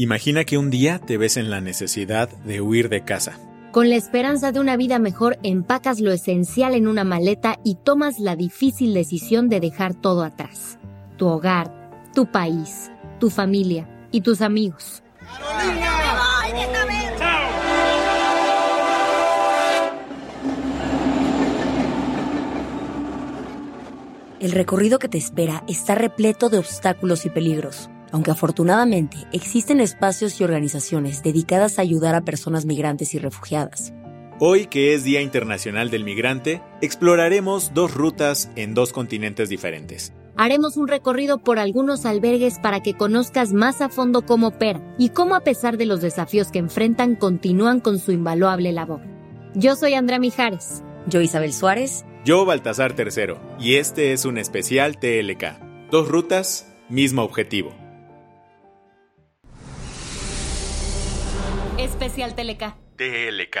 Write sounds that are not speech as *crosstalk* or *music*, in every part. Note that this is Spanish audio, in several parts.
Imagina que un día te ves en la necesidad de huir de casa. Con la esperanza de una vida mejor, empacas lo esencial en una maleta y tomas la difícil decisión de dejar todo atrás. Tu hogar, tu país, tu familia y tus amigos. El recorrido que te espera está repleto de obstáculos y peligros, aunque afortunadamente existen espacios y organizaciones dedicadas a ayudar a personas migrantes y refugiadas. Hoy, que es Día Internacional del Migrante, exploraremos dos rutas en dos continentes diferentes. Haremos un recorrido por algunos albergues para que conozcas más a fondo cómo opera y cómo a pesar de los desafíos que enfrentan continúan con su invaluable labor. Yo soy Andrea Mijares. Yo Isabel Suárez. Yo Baltasar Tercero. Y este es un especial TLK. Dos rutas, mismo objetivo. Especial TLK. TLK.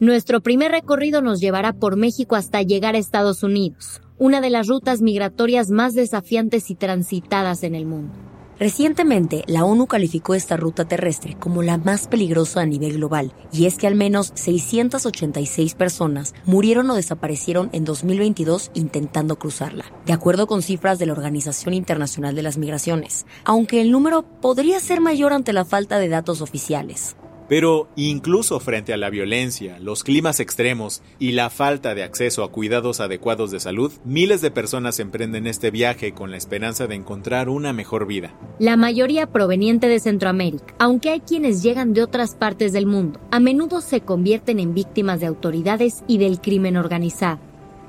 Nuestro primer recorrido nos llevará por México hasta llegar a Estados Unidos, una de las rutas migratorias más desafiantes y transitadas en el mundo. Recientemente, la ONU calificó esta ruta terrestre como la más peligrosa a nivel global, y es que al menos 686 personas murieron o desaparecieron en 2022 intentando cruzarla, de acuerdo con cifras de la Organización Internacional de las Migraciones, aunque el número podría ser mayor ante la falta de datos oficiales. Pero incluso frente a la violencia, los climas extremos y la falta de acceso a cuidados adecuados de salud, miles de personas emprenden este viaje con la esperanza de encontrar una mejor vida. La mayoría proveniente de Centroamérica, aunque hay quienes llegan de otras partes del mundo, a menudo se convierten en víctimas de autoridades y del crimen organizado.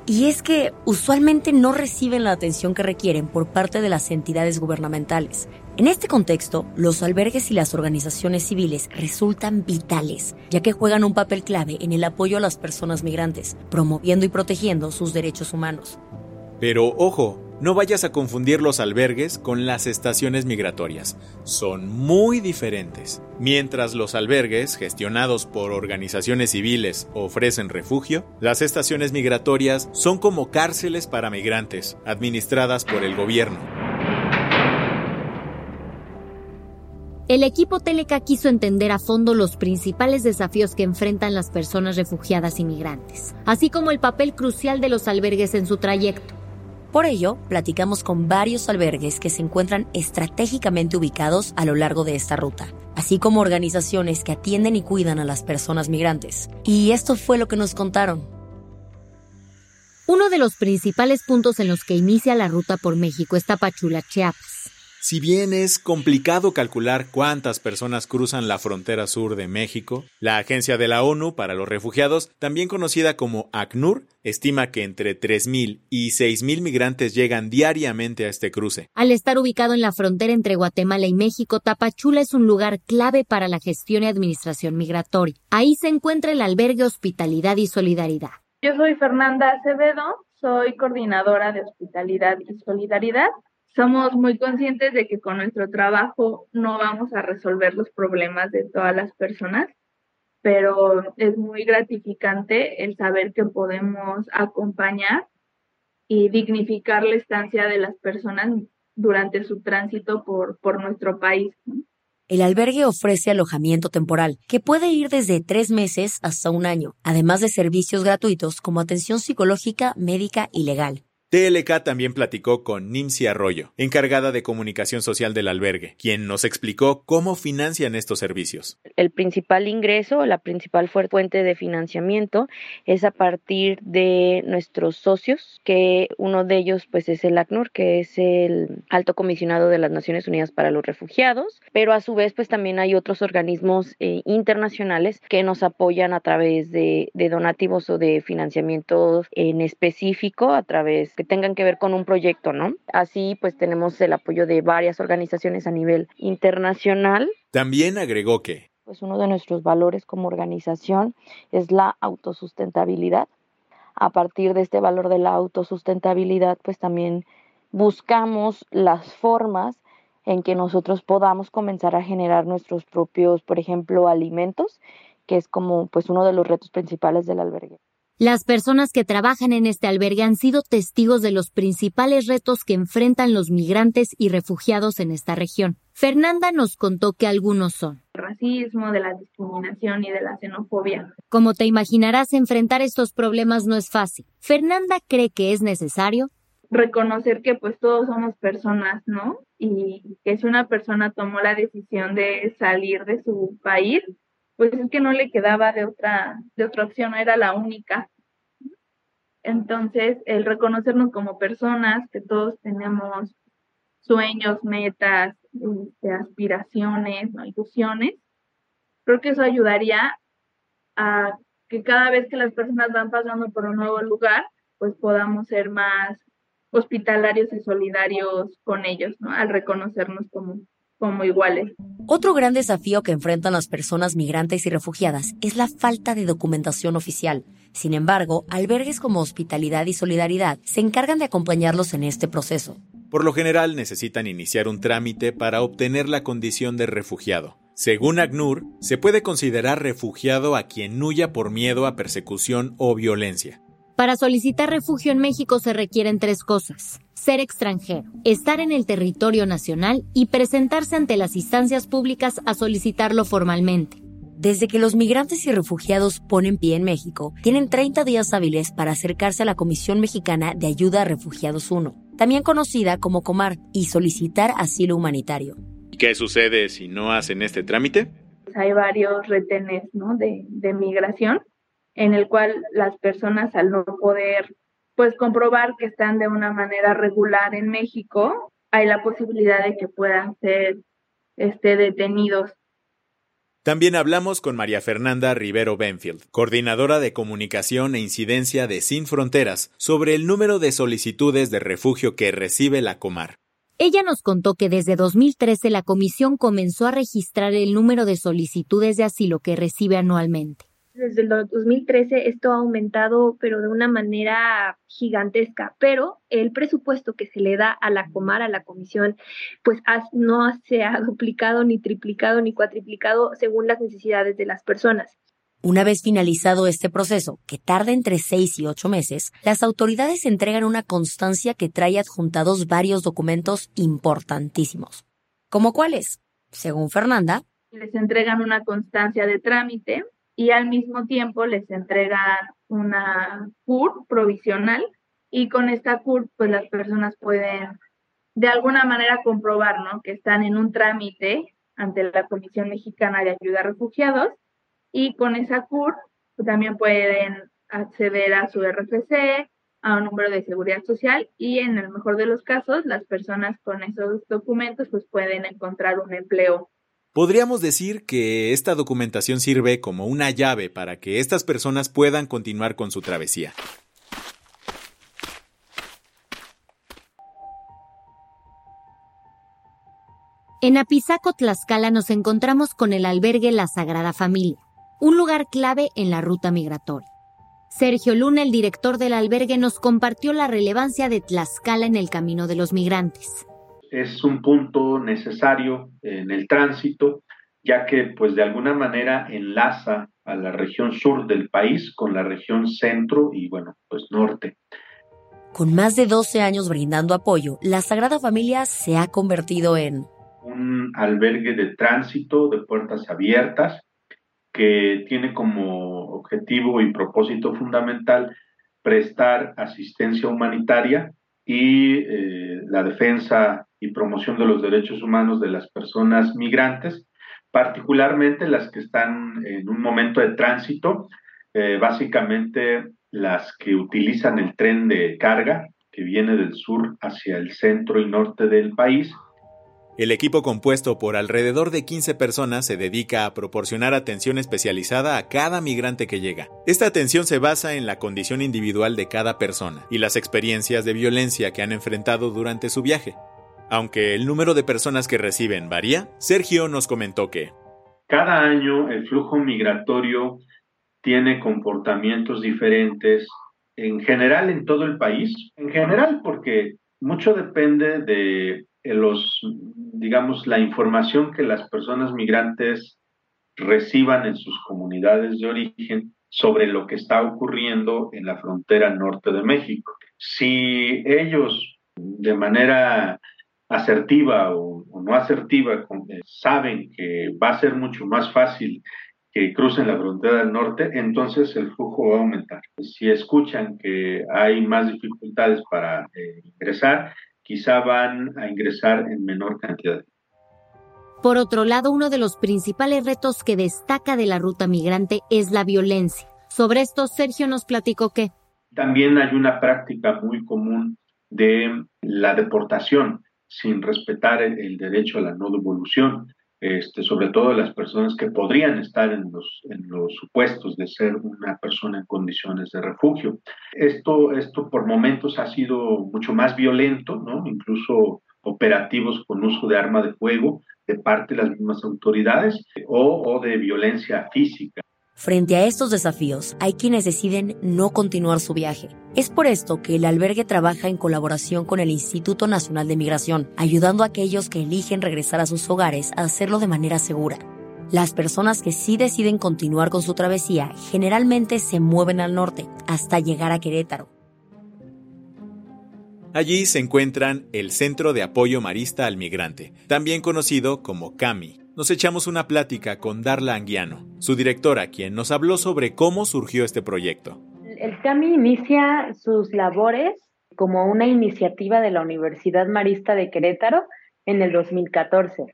Y es que usualmente no reciben la atención que requieren por parte de las entidades gubernamentales. En este contexto, los albergues y las organizaciones civiles resultan vitales, ya que juegan un papel clave en el apoyo a las personas migrantes, promoviendo y protegiendo sus derechos humanos. Pero ojo, no vayas a confundir los albergues con las estaciones migratorias. Son muy diferentes. Mientras los albergues, gestionados por organizaciones civiles, ofrecen refugio, las estaciones migratorias son como cárceles para migrantes, administradas por el gobierno. El equipo Teleca quiso entender a fondo los principales desafíos que enfrentan las personas refugiadas y migrantes, así como el papel crucial de los albergues en su trayecto. Por ello, platicamos con varios albergues que se encuentran estratégicamente ubicados a lo largo de esta ruta, así como organizaciones que atienden y cuidan a las personas migrantes. Y esto fue lo que nos contaron. Uno de los principales puntos en los que inicia la ruta por México es Tapachula, Chiapas. Si bien es complicado calcular cuántas personas cruzan la frontera sur de México, la Agencia de la ONU para los Refugiados, también conocida como ACNUR, estima que entre 3.000 y 6.000 migrantes llegan diariamente a este cruce. Al estar ubicado en la frontera entre Guatemala y México, Tapachula es un lugar clave para la gestión y administración migratoria. Ahí se encuentra el albergue Hospitalidad y Solidaridad. Yo soy Fernanda Acevedo, soy coordinadora de Hospitalidad y Solidaridad somos muy conscientes de que con nuestro trabajo no vamos a resolver los problemas de todas las personas, pero es muy gratificante el saber que podemos acompañar y dignificar la estancia de las personas durante su tránsito por, por nuestro país. El albergue ofrece alojamiento temporal, que puede ir desde tres meses hasta un año, además de servicios gratuitos como atención psicológica, médica y legal. TLK también platicó con Nimsi Arroyo, encargada de comunicación social del albergue, quien nos explicó cómo financian estos servicios. El principal ingreso, la principal fuente de financiamiento es a partir de nuestros socios, que uno de ellos pues es el ACNUR, que es el alto comisionado de las Naciones Unidas para los Refugiados, pero a su vez pues también hay otros organismos eh, internacionales que nos apoyan a través de, de donativos o de financiamiento en específico a través que tengan que ver con un proyecto, ¿no? Así pues tenemos el apoyo de varias organizaciones a nivel internacional. También agregó que pues uno de nuestros valores como organización es la autosustentabilidad. A partir de este valor de la autosustentabilidad, pues también buscamos las formas en que nosotros podamos comenzar a generar nuestros propios, por ejemplo, alimentos, que es como pues uno de los retos principales del albergue. Las personas que trabajan en este albergue han sido testigos de los principales retos que enfrentan los migrantes y refugiados en esta región. Fernanda nos contó que algunos son racismo, de la discriminación y de la xenofobia. Como te imaginarás, enfrentar estos problemas no es fácil. Fernanda cree que es necesario reconocer que pues todos somos personas, ¿no? Y que si una persona tomó la decisión de salir de su país, pues es que no le quedaba de otra, de otra opción, era la única. Entonces, el reconocernos como personas, que todos tenemos sueños, metas, este, aspiraciones, ilusiones, creo que eso ayudaría a que cada vez que las personas van pasando por un nuevo lugar, pues podamos ser más hospitalarios y solidarios con ellos, ¿no? Al reconocernos como, como iguales. Otro gran desafío que enfrentan las personas migrantes y refugiadas es la falta de documentación oficial. Sin embargo, albergues como Hospitalidad y Solidaridad se encargan de acompañarlos en este proceso. Por lo general necesitan iniciar un trámite para obtener la condición de refugiado. Según ACNUR, se puede considerar refugiado a quien huya por miedo a persecución o violencia. Para solicitar refugio en México se requieren tres cosas. Ser extranjero, estar en el territorio nacional y presentarse ante las instancias públicas a solicitarlo formalmente. Desde que los migrantes y refugiados ponen pie en México, tienen 30 días hábiles para acercarse a la Comisión Mexicana de Ayuda a Refugiados 1, también conocida como COMAR, y solicitar asilo humanitario. ¿Qué sucede si no hacen este trámite? Hay varios retenes ¿no? de, de migración en el cual las personas al no poder pues comprobar que están de una manera regular en México, hay la posibilidad de que puedan ser este, detenidos. También hablamos con María Fernanda Rivero Benfield, coordinadora de comunicación e incidencia de Sin Fronteras, sobre el número de solicitudes de refugio que recibe la Comar. Ella nos contó que desde 2013 la comisión comenzó a registrar el número de solicitudes de asilo que recibe anualmente desde el 2013 esto ha aumentado, pero de una manera gigantesca, pero el presupuesto que se le da a la Comar, a la comisión, pues no se ha *laughs* duplicado, ni triplicado, ni cuatriplicado según las necesidades de las personas. Una vez finalizado este proceso, que tarda entre seis y ocho meses, las autoridades entregan una constancia que trae adjuntados varios documentos importantísimos. ¿Como cuáles? Según Fernanda, les entregan una constancia de trámite y al mismo tiempo les entregan una CUR provisional y con esta CUR pues las personas pueden de alguna manera comprobar ¿no? que están en un trámite ante la Comisión Mexicana de Ayuda a Refugiados y con esa CUR pues, también pueden acceder a su RFC, a un número de seguridad social y en el mejor de los casos las personas con esos documentos pues pueden encontrar un empleo Podríamos decir que esta documentación sirve como una llave para que estas personas puedan continuar con su travesía. En Apizaco, Tlaxcala, nos encontramos con el albergue La Sagrada Familia, un lugar clave en la ruta migratoria. Sergio Luna, el director del albergue, nos compartió la relevancia de Tlaxcala en el camino de los migrantes es un punto necesario en el tránsito, ya que pues de alguna manera enlaza a la región sur del país con la región centro y bueno, pues norte. Con más de 12 años brindando apoyo, la Sagrada Familia se ha convertido en un albergue de tránsito de puertas abiertas que tiene como objetivo y propósito fundamental prestar asistencia humanitaria y eh, la defensa y promoción de los derechos humanos de las personas migrantes, particularmente las que están en un momento de tránsito, eh, básicamente las que utilizan el tren de carga que viene del sur hacia el centro y norte del país. El equipo compuesto por alrededor de 15 personas se dedica a proporcionar atención especializada a cada migrante que llega. Esta atención se basa en la condición individual de cada persona y las experiencias de violencia que han enfrentado durante su viaje. Aunque el número de personas que reciben varía, Sergio nos comentó que cada año el flujo migratorio tiene comportamientos diferentes en general en todo el país, en general porque mucho depende de los, digamos, la información que las personas migrantes reciban en sus comunidades de origen sobre lo que está ocurriendo en la frontera norte de México. Si ellos de manera asertiva o, no asertiva saben que va a ser mucho más fácil que crucen la frontera del norte, entonces el flujo va a aumentar. Si escuchan que hay más dificultades para eh, ingresar, quizá van a ingresar en menor cantidad. Por otro lado, uno de los principales retos que destaca de la ruta migrante es la violencia. Sobre esto, Sergio nos platicó que... También hay una práctica muy común de la deportación sin respetar el, derecho a la no devolución. Este, sobre todo las personas que podrían estar en los, supuestos de ser una persona en condiciones de refugio. Esto, esto por momentos ha sido mucho más violento, incluso operativos con uso de arma de fuego de parte de las mismas autoridades o, o de violencia física. Frente a estos desafíos, hay quienes deciden no continuar su viaje. Es por esto que el albergue trabaja en colaboración con el Instituto Nacional de Migración, ayudando a aquellos que eligen regresar a sus hogares a hacerlo de manera segura. Las personas que sí deciden continuar con su travesía generalmente se mueven al norte hasta llegar a Querétaro. Allí se encuentran el Centro de Apoyo Marista al Migrante, también conocido como CAMI, nos echamos una plática con Darla Anguiano, su directora, quien nos habló sobre cómo surgió este proyecto. El CAMI inicia sus labores como una iniciativa de la Universidad Marista de Querétaro en el 2014,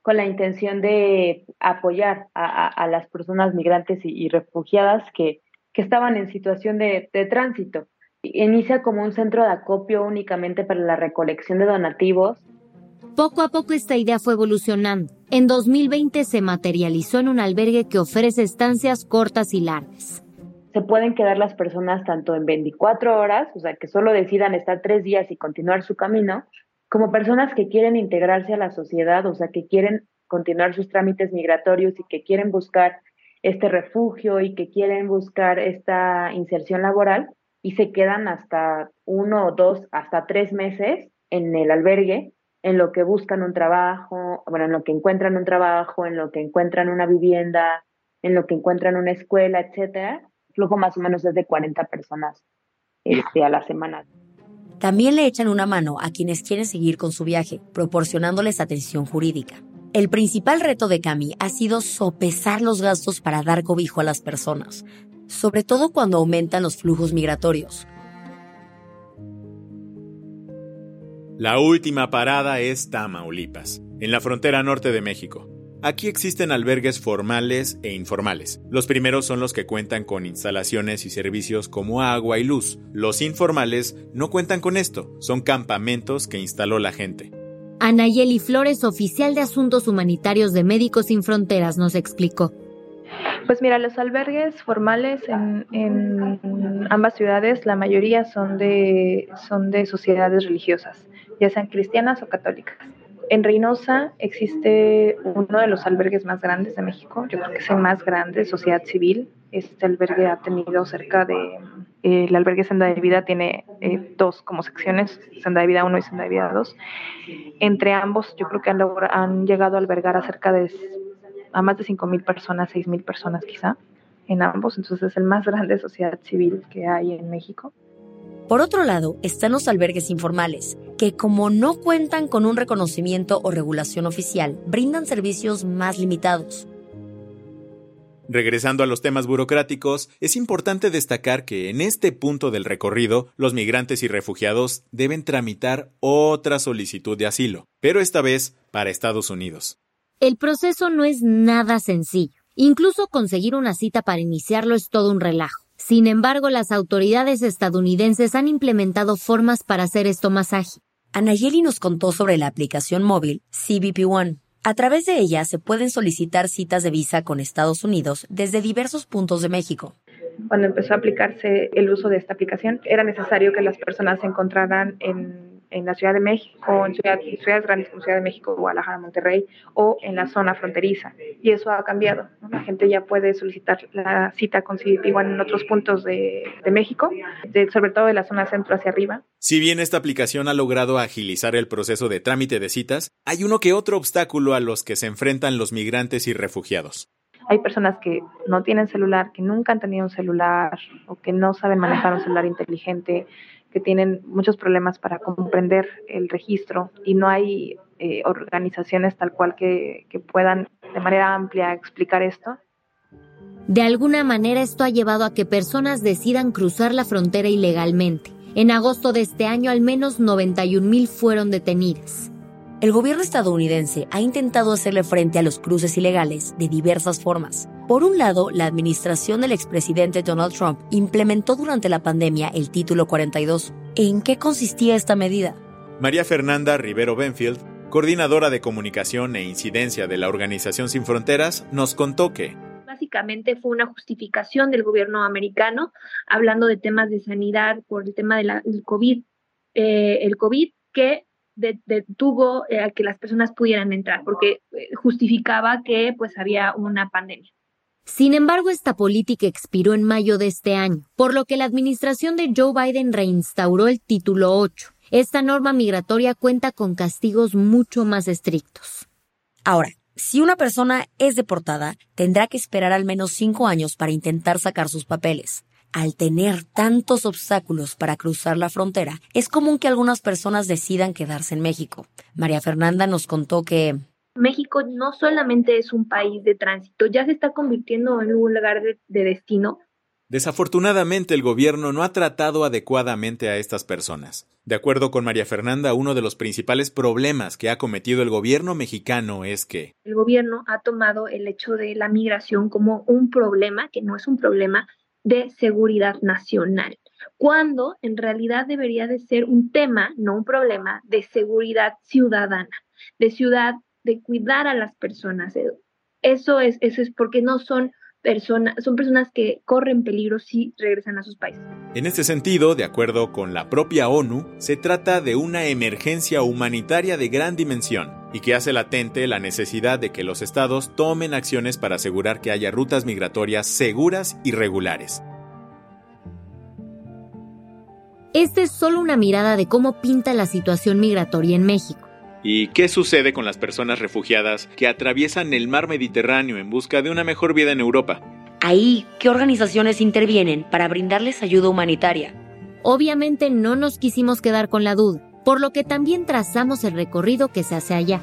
con la intención de apoyar a, las personas migrantes y, refugiadas que, estaban en situación de, de tránsito. Inicia como un centro de acopio únicamente para la recolección de donativos poco a poco esta idea fue evolucionando. En 2020 se materializó en un albergue que ofrece estancias cortas y largas. Se pueden quedar las personas tanto en 24 horas, o sea, que solo decidan estar tres días y continuar su camino, como personas que quieren integrarse a la sociedad, o sea, que quieren continuar sus trámites migratorios y que quieren buscar este refugio y que quieren buscar esta inserción laboral y se quedan hasta uno o dos, hasta tres meses en el albergue en lo que buscan un trabajo, bueno, en lo que encuentran un trabajo, en lo que encuentran una vivienda, en lo que encuentran una escuela, etcétera. El flujo más o menos es de 40 personas este, a la semana. También le echan una mano a quienes quieren seguir con su viaje, proporcionándoles atención jurídica. El principal reto de Cami ha sido sopesar los gastos para dar cobijo a las personas, sobre todo cuando aumentan los flujos migratorios. La última parada es Tamaulipas, en la frontera norte de México. Aquí existen albergues formales e informales. Los primeros son los que cuentan con instalaciones y servicios como agua y luz. Los informales no cuentan con esto, son campamentos que instaló la gente. Anayeli Flores, oficial de Asuntos Humanitarios de Médicos Sin Fronteras, nos explicó. Pues mira, los albergues formales en, ambas ciudades, la mayoría son de, son de sociedades religiosas ya sean cristianas o católicas. En Reynosa existe uno de los albergues más grandes de México, yo creo que es el más grande, sociedad civil. Este albergue ha tenido cerca de, eh, el albergue Senda de Vida tiene eh, dos como secciones, Senda de Vida 1 y Senda de Vida 2. Entre ambos yo creo que han, llegado a albergar a cerca de, a más de 5.000 personas, 6.000 personas quizá, en ambos. Entonces es el más grande sociedad civil que hay en México. Por otro lado, están los albergues informales, que como no cuentan con un reconocimiento o regulación oficial, brindan servicios más limitados. Regresando a los temas burocráticos, es importante destacar que en este punto del recorrido, los migrantes y refugiados deben tramitar otra solicitud de asilo, pero esta vez para Estados Unidos. El proceso no es nada sencillo. Incluso conseguir una cita para iniciarlo es todo un relajo. Sin embargo, las autoridades estadounidenses han implementado formas para hacer esto más ágil. Anayeli nos contó sobre la aplicación móvil CBP One. A través de ella se pueden solicitar citas de visa con Estados Unidos desde diversos puntos de México. Cuando empezó a aplicarse el uso de esta aplicación, era necesario que las personas se encontraran en en la Ciudad de México, en ciudades grandes como Ciudad de México, Guadalajara, Monterrey o en la zona fronteriza. Y eso ha cambiado. La gente ya puede solicitar la cita con igual en otros puntos de, México, sobre todo de la zona centro hacia arriba. Si bien esta aplicación ha logrado agilizar el proceso de trámite de citas, hay uno que otro obstáculo a los que se enfrentan los migrantes y refugiados. Hay personas que no tienen celular, que nunca han tenido un celular o que no saben manejar un celular inteligente que tienen muchos problemas para comprender el registro y no hay eh, organizaciones tal cual que, que puedan de manera amplia explicar esto. De alguna manera esto ha llevado a que personas decidan cruzar la frontera ilegalmente. En agosto de este año al menos 91 mil fueron detenidas. El gobierno estadounidense ha intentado hacerle frente a los cruces ilegales de diversas formas. Por un lado, la administración del expresidente Donald Trump implementó durante la pandemia el Título 42. ¿En qué consistía esta medida? María Fernanda Rivero Benfield, coordinadora de comunicación e incidencia de la Organización Sin Fronteras, nos contó que básicamente fue una justificación del gobierno americano hablando de temas de sanidad por el tema del COVID, eh, el COVID que detuvo eh, a que las personas pudieran entrar, porque eh, justificaba que pues había una pandemia. Sin embargo, esta política expiró en mayo de este año, por lo que la administración de Joe Biden reinstauró el título 8. Esta norma migratoria cuenta con castigos mucho más estrictos. Ahora, si una persona es deportada, tendrá que esperar al menos cinco años para intentar sacar sus papeles al tener tantos obstáculos para cruzar la frontera, es común que algunas personas decidan quedarse en México. María Fernanda nos contó que México no solamente es un país de tránsito, ya se está convirtiendo en un lugar de, destino. Desafortunadamente el gobierno no ha tratado adecuadamente a estas personas. De acuerdo con María Fernanda, uno de los principales problemas que ha cometido el gobierno mexicano es que el gobierno ha tomado el hecho de la migración como un problema, que no es un problema, de seguridad nacional, cuando en realidad debería de ser un tema, no un problema, de seguridad ciudadana, de ciudad, de cuidar a las personas. Eso es, eso es porque no son personas, son personas que corren peligro si regresan a sus países. En este sentido, de acuerdo con la propia ONU, se trata de una emergencia humanitaria de gran dimensión y que hace latente la necesidad de que los estados tomen acciones para asegurar que haya rutas migratorias seguras y regulares. Esta es solo una mirada de cómo pinta la situación migratoria en México. ¿Y qué sucede con las personas refugiadas que atraviesan el mar Mediterráneo en busca de una mejor vida en Europa? Ahí, ¿qué organizaciones intervienen para brindarles ayuda humanitaria? Obviamente no nos quisimos quedar con la duda por lo que también trazamos el recorrido que se hace allá.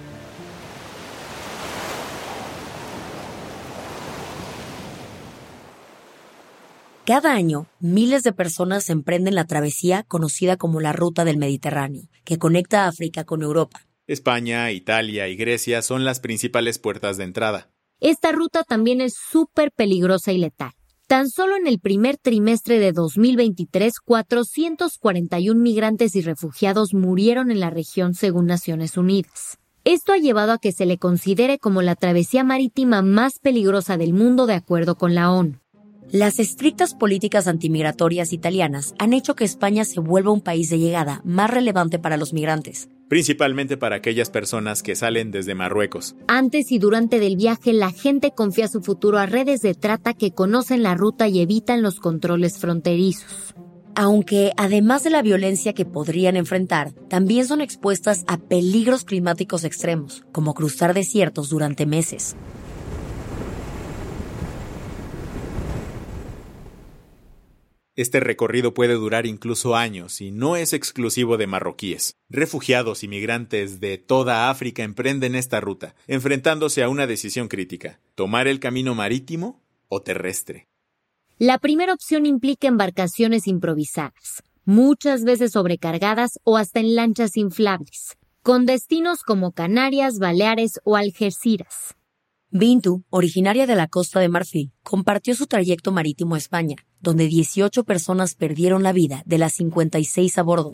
Cada año, miles de personas emprenden la travesía conocida como la Ruta del Mediterráneo, que conecta África con Europa. España, Italia y Grecia son las principales puertas de entrada. Esta ruta también es súper peligrosa y letal. Tan solo en el primer trimestre de 2023, 441 migrantes y refugiados murieron en la región según Naciones Unidas. Esto ha llevado a que se le considere como la travesía marítima más peligrosa del mundo de acuerdo con la ONU. Las estrictas políticas antimigratorias italianas han hecho que España se vuelva un país de llegada más relevante para los migrantes principalmente para aquellas personas que salen desde Marruecos. Antes y durante del viaje, la gente confía su futuro a redes de trata que conocen la ruta y evitan los controles fronterizos. Aunque, además de la violencia que podrían enfrentar, también son expuestas a peligros climáticos extremos, como cruzar desiertos durante meses. Este recorrido puede durar incluso años y no es exclusivo de marroquíes. Refugiados y migrantes de toda África emprenden esta ruta, enfrentándose a una decisión crítica, tomar el camino marítimo o terrestre. La primera opción implica embarcaciones improvisadas, muchas veces sobrecargadas o hasta en lanchas inflables, con destinos como Canarias, Baleares o Algeciras. Bintu, originaria de la Costa de Marfil, compartió su trayecto marítimo a España, donde 18 personas perdieron la vida de las 56 a bordo.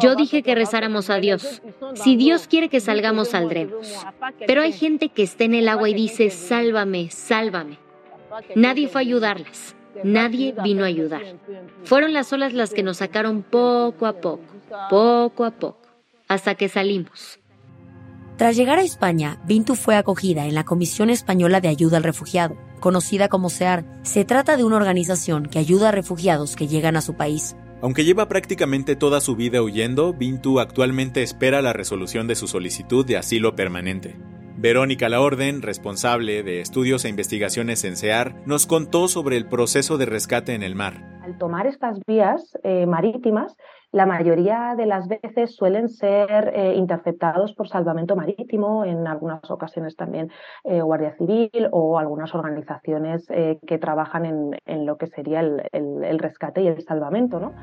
Yo dije que rezáramos a Dios. Si Dios quiere que salgamos, saldremos. Pero hay gente que está en el agua y dice, sálvame, sálvame. Nadie fue a ayudarlas. Nadie vino a ayudar. Fueron las olas las que nos sacaron poco a poco, poco a poco, hasta que salimos. Tras llegar a España, Bintu fue acogida en la Comisión Española de Ayuda al Refugiado, conocida como SEAR. Se trata de una organización que ayuda a refugiados que llegan a su país. Aunque lleva prácticamente toda su vida huyendo, Bintu actualmente espera la resolución de su solicitud de asilo permanente. Verónica Laorden, responsable de estudios e investigaciones en SEAR, nos contó sobre el proceso de rescate en el mar. Al tomar estas vías eh, marítimas, la mayoría de las veces suelen ser eh, interceptados por salvamento marítimo, en algunas ocasiones también eh, Guardia Civil o algunas organizaciones que trabajan en, lo que sería el, el rescate y el salvamento. ¿no?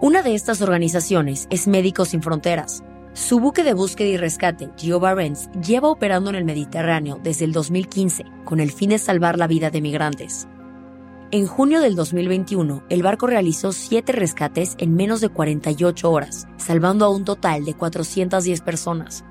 Una de estas organizaciones es Médicos Sin Fronteras su buque de búsqueda y rescate, Geo Barents, lleva operando en el Mediterráneo desde el 2015 con el fin de salvar la vida de migrantes. En junio del 2021, el barco realizó siete rescates en menos de 48 horas, salvando a un total de 410 personas.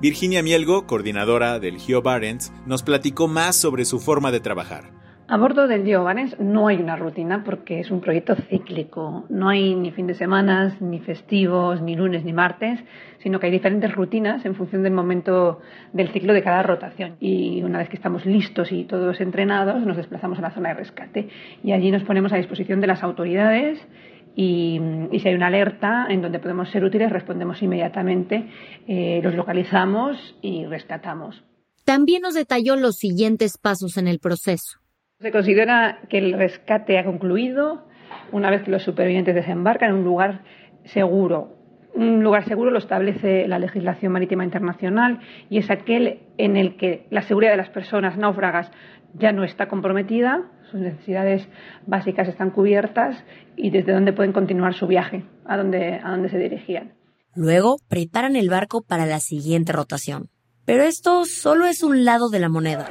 Virginia Mielgo, coordinadora del Geo Barents, nos platicó más sobre su forma de trabajar. A bordo del Giovanes no hay una rutina porque es un proyecto cíclico. No hay ni fin de semana, ni festivos, ni lunes, ni martes, sino que hay diferentes rutinas en función del momento del ciclo de cada rotación. Y una vez que estamos listos y todos entrenados, nos desplazamos a la zona de rescate. Y allí nos ponemos a disposición de las autoridades y, si hay una alerta en donde podemos ser útiles, respondemos inmediatamente, eh, los localizamos y rescatamos. También nos detalló los siguientes pasos en el proceso. Se considera que el rescate ha concluido una vez que los supervivientes desembarcan en un lugar seguro. Un lugar seguro lo establece la legislación marítima internacional y es aquel en el que la seguridad de las personas náufragas ya no está comprometida, sus necesidades básicas están cubiertas y desde donde pueden continuar su viaje, a donde, a donde se dirigían. Luego preparan el barco para la siguiente rotación. Pero esto solo es un lado de la moneda.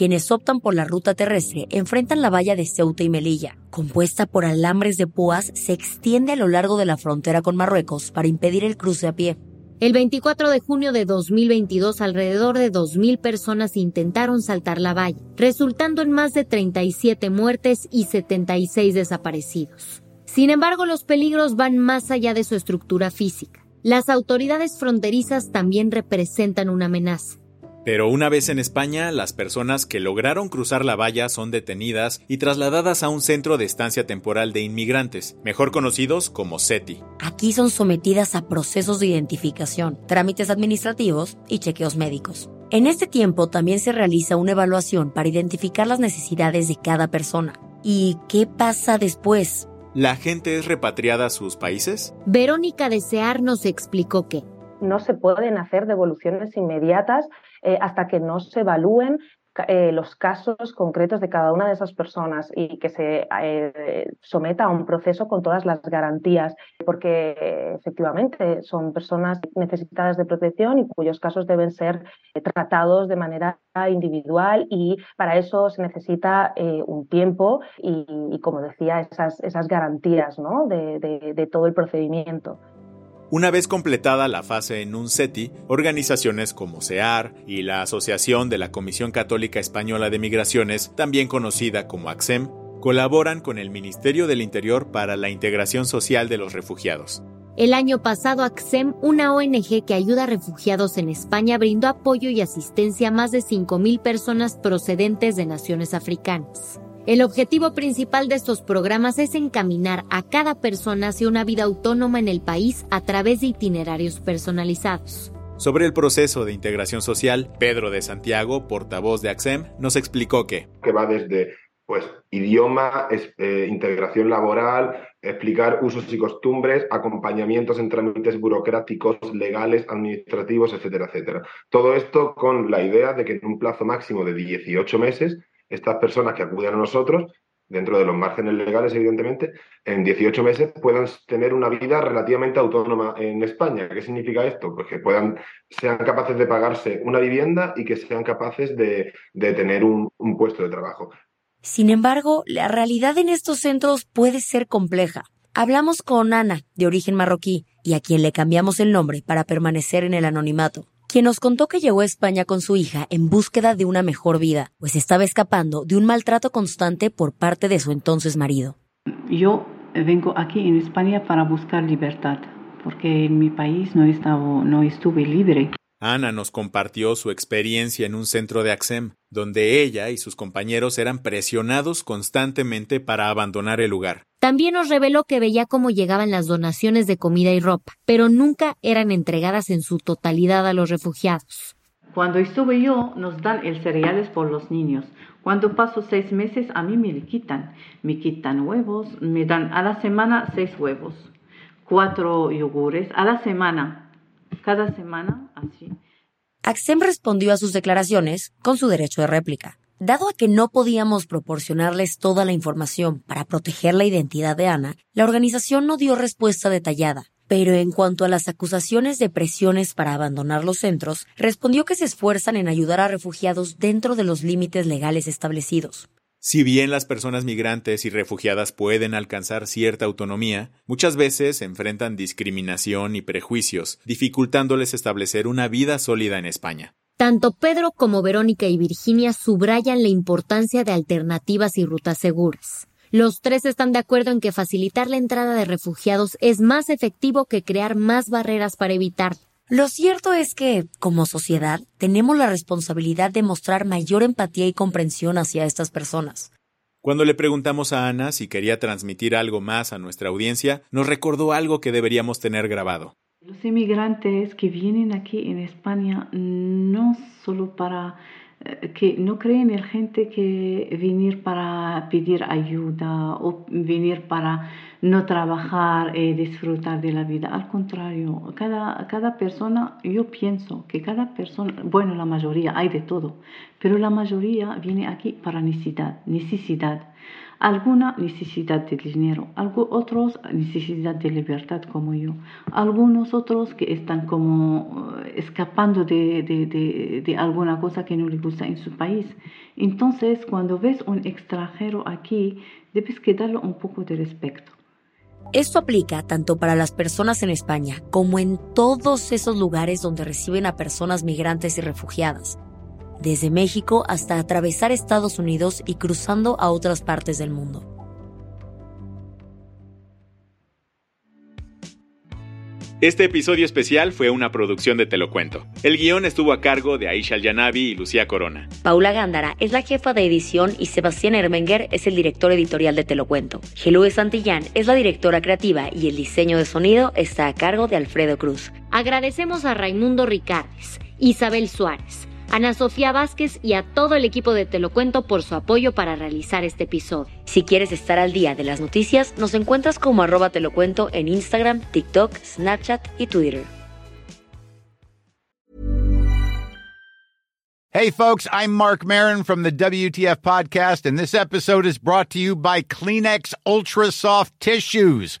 Quienes optan por la ruta terrestre enfrentan la valla de Ceuta y Melilla, compuesta por alambres de púas, se extiende a lo largo de la frontera con Marruecos para impedir el cruce a pie. El 24 de junio de 2022, alrededor de 2.000 personas intentaron saltar la valla, resultando en más de 37 muertes y 76 desaparecidos. Sin embargo, los peligros van más allá de su estructura física. Las autoridades fronterizas también representan una amenaza. Pero una vez en España, las personas que lograron cruzar la valla son detenidas y trasladadas a un centro de estancia temporal de inmigrantes, mejor conocidos como SETI. Aquí son sometidas a procesos de identificación, trámites administrativos y chequeos médicos. En este tiempo también se realiza una evaluación para identificar las necesidades de cada persona. ¿Y qué pasa después? ¿La gente es repatriada a sus países? Verónica Desear nos explicó que no se pueden hacer devoluciones inmediatas eh, hasta que no se evalúen eh, los casos concretos de cada una de esas personas y que se eh, someta a un proceso con todas las garantías, porque efectivamente son personas necesitadas de protección y cuyos casos deben ser tratados de manera individual y para eso se necesita un tiempo y, como decía, esas, esas garantías ¿no? de todo el procedimiento. Una vez completada la fase en un SETI, organizaciones como SEAR y la Asociación de la Comisión Católica Española de Migraciones, también conocida como AXEM, colaboran con el Ministerio del Interior para la integración social de los refugiados. El año pasado, AXEM, una ONG que ayuda a refugiados en España, brindó apoyo y asistencia a más de 5.000 personas procedentes de naciones africanas. El objetivo principal de estos programas es encaminar a cada persona hacia una vida autónoma en el país a través de itinerarios personalizados. Sobre el proceso de integración social, Pedro de Santiago, portavoz de AXEM, nos explicó que... Que va desde pues, idioma, eh, integración laboral, explicar usos y costumbres, acompañamientos en trámites burocráticos, legales, administrativos, etcétera, etcétera. Todo esto con la idea de que en un plazo máximo de 18 meses estas personas que acuden a nosotros, dentro de los márgenes legales, evidentemente, en 18 meses puedan tener una vida relativamente autónoma en España. ¿Qué significa esto? Pues que puedan, sean capaces de pagarse una vivienda y que sean capaces de, tener un, un puesto de trabajo. Sin embargo, la realidad en estos centros puede ser compleja. Hablamos con Ana, de origen marroquí, y a quien le cambiamos el nombre para permanecer en el anonimato, quien nos contó que llegó a España con su hija en búsqueda de una mejor vida, pues estaba escapando de un maltrato constante por parte de su entonces marido. Yo vengo aquí en España para buscar libertad, porque en mi país no, estaba, no estuve libre. Ana nos compartió su experiencia en un centro de AXEM, donde ella y sus compañeros eran presionados constantemente para abandonar el lugar. También nos reveló que veía cómo llegaban las donaciones de comida y ropa, pero nunca eran entregadas en su totalidad a los refugiados. Cuando estuve yo, nos dan el cereales por los niños. Cuando paso seis meses, a mí me le quitan. Me quitan huevos, me dan a la semana seis huevos, cuatro yogures a la semana cada semana así. Axem respondió a sus declaraciones con su derecho de réplica. Dado a que no podíamos proporcionarles toda la información para proteger la identidad de Ana, la organización no dio respuesta detallada. Pero en cuanto a las acusaciones de presiones para abandonar los centros, respondió que se esfuerzan en ayudar a refugiados dentro de los límites legales establecidos. Si bien las personas migrantes y refugiadas pueden alcanzar cierta autonomía, muchas veces enfrentan discriminación y prejuicios, dificultándoles establecer una vida sólida en España. Tanto Pedro como Verónica y Virginia subrayan la importancia de alternativas y rutas seguras. Los tres están de acuerdo en que facilitar la entrada de refugiados es más efectivo que crear más barreras para evitar. Lo cierto es que, como sociedad, tenemos la responsabilidad de mostrar mayor empatía y comprensión hacia estas personas. Cuando le preguntamos a Ana si quería transmitir algo más a nuestra audiencia, nos recordó algo que deberíamos tener grabado. Los inmigrantes que vienen aquí en España no solo para que no creen en gente que venir para pedir ayuda o venir para no trabajar y disfrutar de la vida. Al contrario, cada, cada persona, yo pienso que cada persona, bueno, la mayoría, hay de todo, pero la mayoría viene aquí para necesidad, necesidad alguna necesidad de dinero, otros necesidad de libertad como yo, algunos otros que están como eh, escapando de, de, de, alguna cosa que no les gusta en su país. Entonces, cuando ves un extranjero aquí, debes que darle un poco de respeto. Esto aplica tanto para las personas en España como en todos esos lugares donde reciben a personas migrantes y refugiadas desde México hasta atravesar Estados Unidos y cruzando a otras partes del mundo. Este episodio especial fue una producción de Te lo cuento. El guion estuvo a cargo de Aisha Yanavi y Lucía Corona. Paula Gándara es la jefa de edición y Sebastián Ermenger es el director editorial de Te lo cuento. Gelúe Santillán es la directora creativa y el diseño de sonido está a cargo de Alfredo Cruz. Agradecemos a Raimundo Ricardes, Isabel Suárez, Ana Sofía Vázquez y a todo el equipo de Te lo cuento por su apoyo para realizar este episodio. Si quieres estar al día de las noticias, nos encuentras como arroba Te lo cuento en Instagram, TikTok, Snapchat y Twitter. Hey folks, I'm Mark Marin from the WTF podcast and this episode is brought to you by Kleenex Ultra Soft Tissues